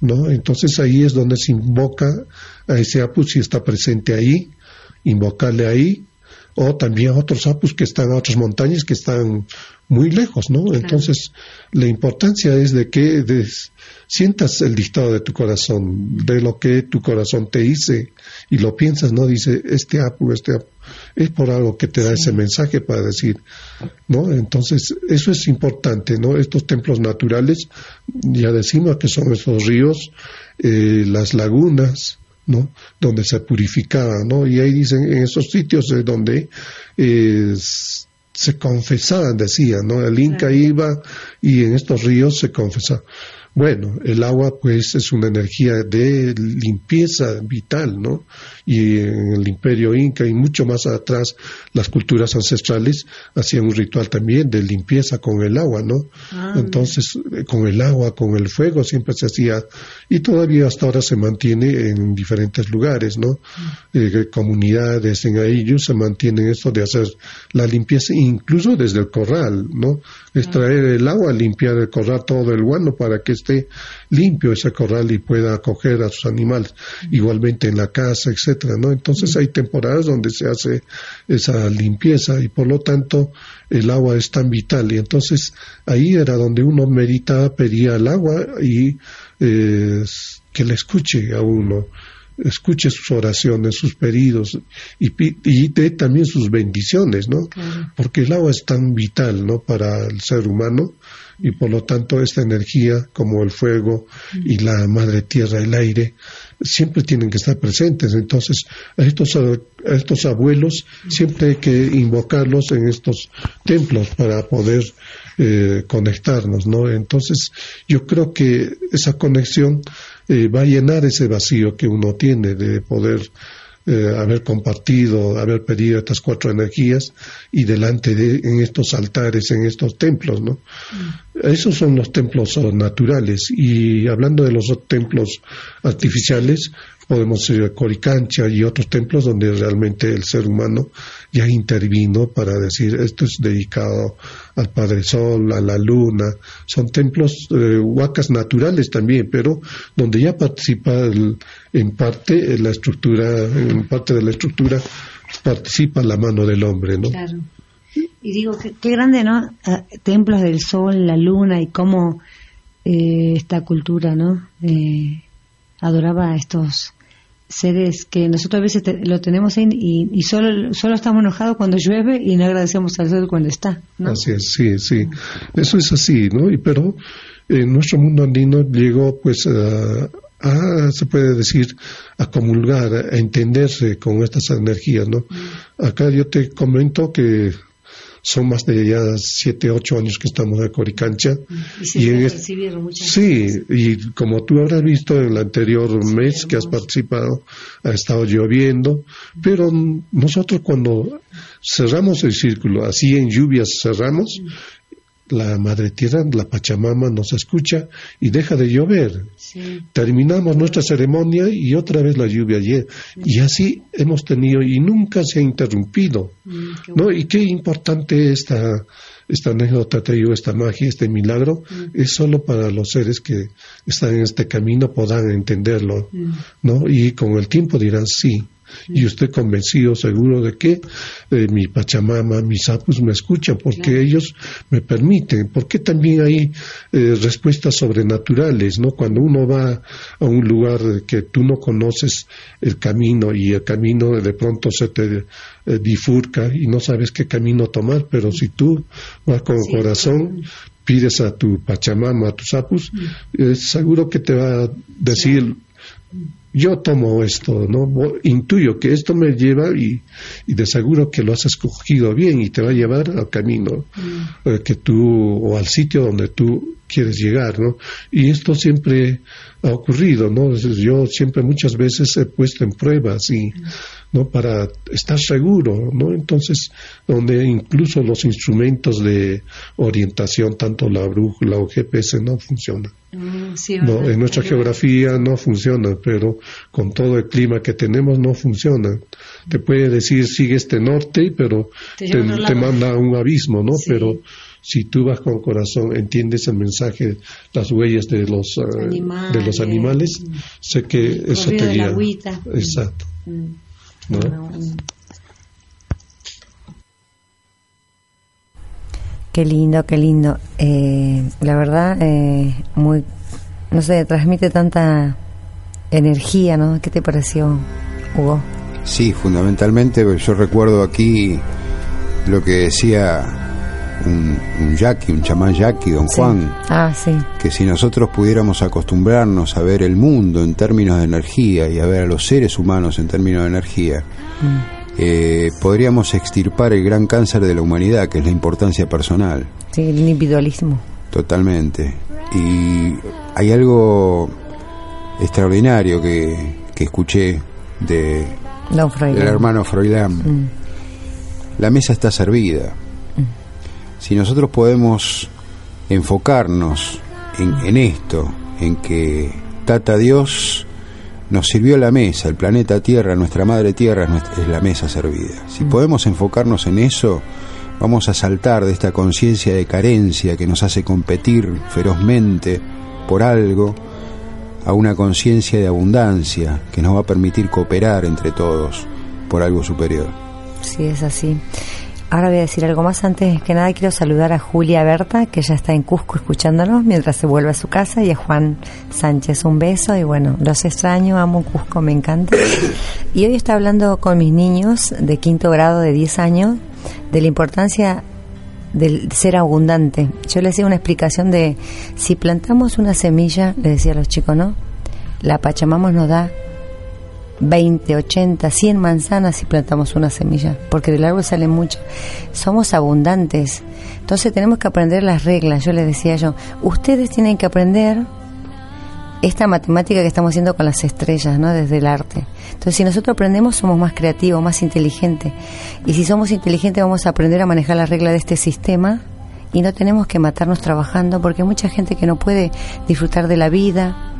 ¿No? Entonces ahí es donde se invoca a ese apus si está presente ahí, invocarle ahí, o también a otros apus que están a otras montañas que están muy lejos, ¿no? Entonces la importancia es de que sientas el dictado de tu corazón, de lo que tu corazón te dice y lo piensas, ¿no? Dice, este apu, este apu, es por algo que te da ese mensaje para decir, ¿no? Entonces, eso es importante, ¿no? Estos templos naturales, ya decimos que son esos ríos, eh, las lagunas, ¿no? Donde se purificaba, ¿no? Y ahí dicen, en esos sitios de donde eh, se confesaban, decían, ¿no? El Inca iba y en estos ríos se confesaba. Bueno, el agua pues es una energía de limpieza vital, ¿no? Y en el imperio inca y mucho más atrás las culturas ancestrales hacían un ritual también de limpieza con el agua, ¿no? Ah, Entonces, eh, con el agua, con el fuego siempre se hacía y todavía hasta ahora se mantiene en diferentes lugares, ¿no? Mm. Eh, comunidades en ellos se mantienen esto de hacer la limpieza incluso desde el corral, ¿no? Extraer el agua, limpiar el corral todo el guano para que esté limpio ese corral y pueda acoger a sus animales, igualmente en la casa, etcétera, ¿no? Entonces hay temporadas donde se hace esa limpieza y por lo tanto el agua es tan vital y entonces ahí era donde uno meditaba, pedía el agua y eh, que le escuche a uno escuche sus oraciones, sus pedidos y, y dé también sus bendiciones, ¿no? Porque el agua es tan vital, ¿no? Para el ser humano y por lo tanto esta energía como el fuego y la madre tierra, el aire, siempre tienen que estar presentes. Entonces, a estos, estos abuelos siempre hay que invocarlos en estos templos para poder eh, conectarnos, ¿no? Entonces, yo creo que esa conexión eh, va a llenar ese vacío que uno tiene de poder eh, haber compartido, haber pedido estas cuatro energías y delante de en estos altares, en estos templos, ¿no? Mm. Esos son los templos naturales y hablando de los templos artificiales, podemos ir a Coricancha y otros templos donde realmente el ser humano ya intervino para decir esto es dedicado al Padre Sol, a la Luna, son templos eh, huacas naturales también, pero donde ya participa en parte la estructura, en parte de la estructura participa la mano del hombre, ¿no? Claro. Y digo, qué, grande, ¿no? Ah, templos del Sol, la Luna y cómo eh, esta cultura, ¿no? Eh, adoraba a estos seres que nosotros a veces lo tenemos ahí y, solo, solo estamos enojados cuando llueve y no agradecemos al sol cuando está. Así es, sí, sí. Eso es así, ¿no? Y pero en nuestro mundo andino llegó pues a, se puede decir, a comulgar, a entenderse con estas energías, ¿no? Mm. Acá yo te comento que son más de ya siete, ocho años que estamos en Coricancha. Y, en muchas Sí, y como tú habrás visto en el anterior mes que has participado, ha estado lloviendo, pero nosotros cuando cerramos el círculo, así en lluvias cerramos, la Madre Tierra, la Pachamama, nos escucha y deja de llover. Terminamos nuestra ceremonia y otra vez la lluvia llega. Y así hemos tenido y nunca se ha interrumpido. Mm, ¿no? Y qué importante esta, esta anécdota, te digo, esta magia, este milagro, mm. es solo para los seres que están en este camino puedan entenderlo. Mm. ¿no? Y con el tiempo dirán sí y usted convencido, seguro de que eh, mi Pachamama, mis sapos me escuchan, porque ellos me permiten, porque también hay eh, respuestas sobrenaturales, ¿no? Cuando uno va a un lugar que tú no conoces el camino y el camino de pronto se te eh, bifurca y no sabes qué camino tomar, pero si tú vas con corazón, pides a tu Pachamama, a tus sapos, seguro que te va a decir yo tomo esto, ¿no? Intuyo que esto me lleva y, y de seguro que lo has escogido bien y te va a llevar al camino mm. eh, que tú o al sitio donde tú quieres llegar, ¿no? Y esto siempre ha ocurrido, ¿no? Yo siempre muchas veces he puesto en pruebas y mm. ¿No? Para estar seguro, ¿no? Entonces, donde incluso los instrumentos de orientación, tanto la brújula o GPS, no funcionan. Mm, no, en nuestra geografía no funciona, pero con todo el clima que tenemos no funciona. Te puede decir sigue este norte, pero te, manda un abismo, ¿no? Pero si tú vas con corazón, entiendes el mensaje, las huellas de los animales, de los animales mm. sé que eso te guía. Exacto. Mm. Qué lindo, qué lindo. Eh, la verdad, eh, muy, no sé, transmite tanta energía, ¿no? ¿Qué te pareció, Hugo? Sí, fundamentalmente yo recuerdo aquí lo que decía un, un yaqui, un chamán yaqui, don Juan, ah, sí. que si nosotros pudiéramos acostumbrarnos a ver el mundo en términos de energía y a ver a los seres humanos en términos de energía, mm. eh, podríamos extirpar el gran cáncer de la humanidad, que es la importancia personal. Sí, el individualismo. Totalmente. Y hay algo extraordinario que, que escuché de del hermano Froilán. Mm. La mesa está servida. Si nosotros podemos enfocarnos en, en esto, en que Tata Dios nos sirvió la mesa, el planeta Tierra, nuestra madre Tierra es, la mesa servida. Si mm. podemos enfocarnos en eso, vamos a saltar de esta conciencia de carencia que nos hace competir ferozmente por algo a una conciencia de abundancia que nos va a permitir cooperar entre todos por algo superior. Sí, es así. Ahora voy a decir algo más. Antes que nada, quiero saludar a Julia Berta, que ya está en Cusco escuchándonos mientras se vuelve a su casa, y a Juan Sánchez. Un beso y bueno, los extraño, amo Cusco, me encanta. Y hoy está hablando con mis niños de quinto grado de 10 años de la importancia de ser abundante. Yo les hacía una explicación de si plantamos una semilla, le decía a los chicos, ¿no? La Pachamama nos da 20, 80, 100 manzanas si plantamos una semilla, porque del árbol sale mucho. Somos abundantes. Entonces tenemos que aprender las reglas. Yo les decía yo, ustedes tienen que aprender esta matemática que estamos haciendo con las estrellas, ¿no? Desde el arte. Entonces, si nosotros aprendemos, somos más creativos, más inteligentes. Y si somos inteligentes, vamos a aprender a manejar las reglas de este sistema y no tenemos que matarnos trabajando, porque hay mucha gente que no puede disfrutar de la vida,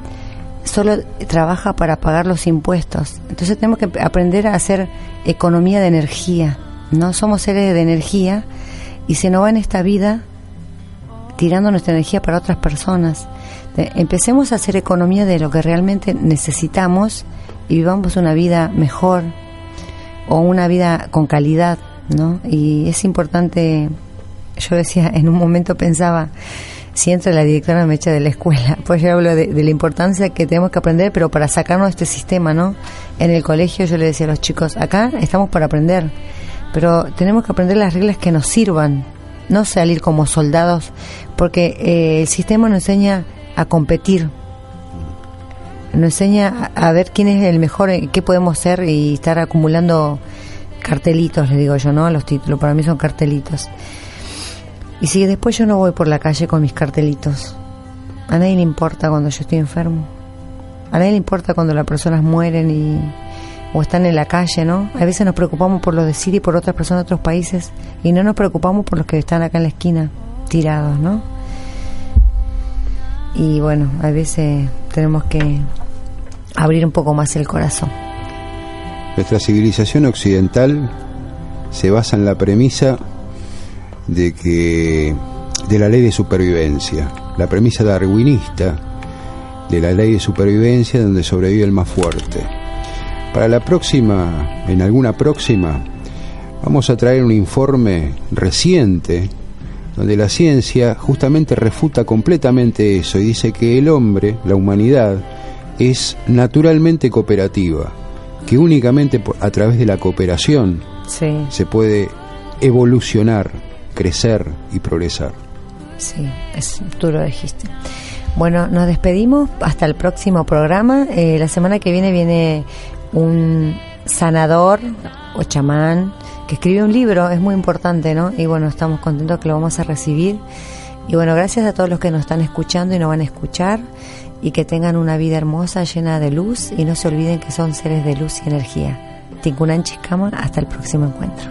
solo trabaja para pagar los impuestos. Entonces, tenemos que aprender a hacer economía de energía, ¿no? Somos seres de energía y se nos va en esta vida tirando nuestra energía para otras personas. Empecemos a hacer economía de lo que realmente necesitamos y vivamos una vida mejor o una vida con calidad, ¿no? Y es importante, yo decía, en un momento pensaba, si entra la directora me echa de la escuela, pues yo hablo de, la importancia que tenemos que aprender, pero para sacarnos de este sistema, ¿no? En el colegio yo le decía a los chicos, acá estamos para aprender, pero tenemos que aprender las reglas que nos sirvan, no salir como soldados, porque eh, el sistema nos enseña a competir. Nos enseña a, ver quién es el mejor, eh, qué podemos ser y estar acumulando cartelitos, le digo yo, ¿no? Los títulos, para mí son cartelitos. Y si después yo no voy por la calle con mis cartelitos, a nadie le importa cuando yo estoy enfermo. A nadie le importa cuando las personas mueren y, o están en la calle, ¿no? A veces nos preocupamos por lo de Siria y por otras personas de otros países y no nos preocupamos por los que están acá en la esquina, tirados, ¿no? y bueno, a veces tenemos que abrir un poco más el corazón. Nuestra civilización occidental se basa en la premisa de que de la ley de supervivencia, la premisa darwinista de la ley de supervivencia donde sobrevive el más fuerte. Para la próxima, en alguna próxima, vamos a traer un informe reciente donde la ciencia justamente refuta completamente eso y dice que el hombre, la humanidad, es naturalmente cooperativa, que únicamente a través de la cooperación se puede evolucionar, crecer y progresar. Sí, es, tú lo dijiste. Bueno, nos despedimos hasta el próximo programa. Eh, la semana que viene viene un sanador o chamán que escribe un libro, es muy importante, ¿no? Y bueno, estamos contentos que lo vamos a recibir. Y bueno, gracias a todos los que nos están escuchando y nos van a escuchar y que tengan una vida hermosa, llena de luz y no se olviden que son seres de luz y energía. Tinkunan Chikama, hasta el próximo encuentro.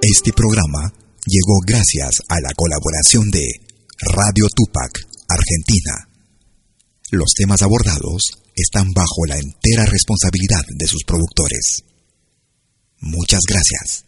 Este programa llegó gracias a la colaboración de Radio Tupac, Argentina. Los temas abordados están bajo la entera responsabilidad de sus productores. Muchas gracias.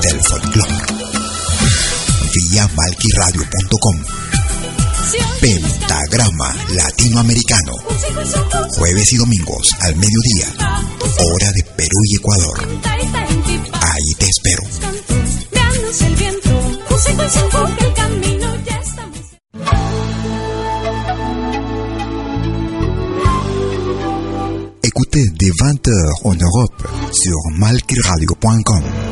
del folclore. Vía malquiradio.com. Pentagrama Latinoamericano. Jueves y domingos al mediodía. Hora de Perú y Ecuador. Ahí te espero. Écoutez des 20h en Europe sur malquiradio.com.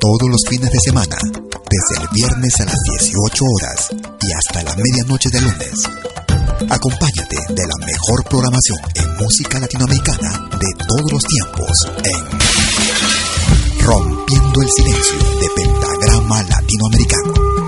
Todos los fines de semana, desde el viernes a las 18 horas y hasta la medianoche de lunes. Acompáñate de la mejor programación en música latinoamericana de todos los tiempos en Rompiendo el Silencio de Pentagrama Latinoamericano.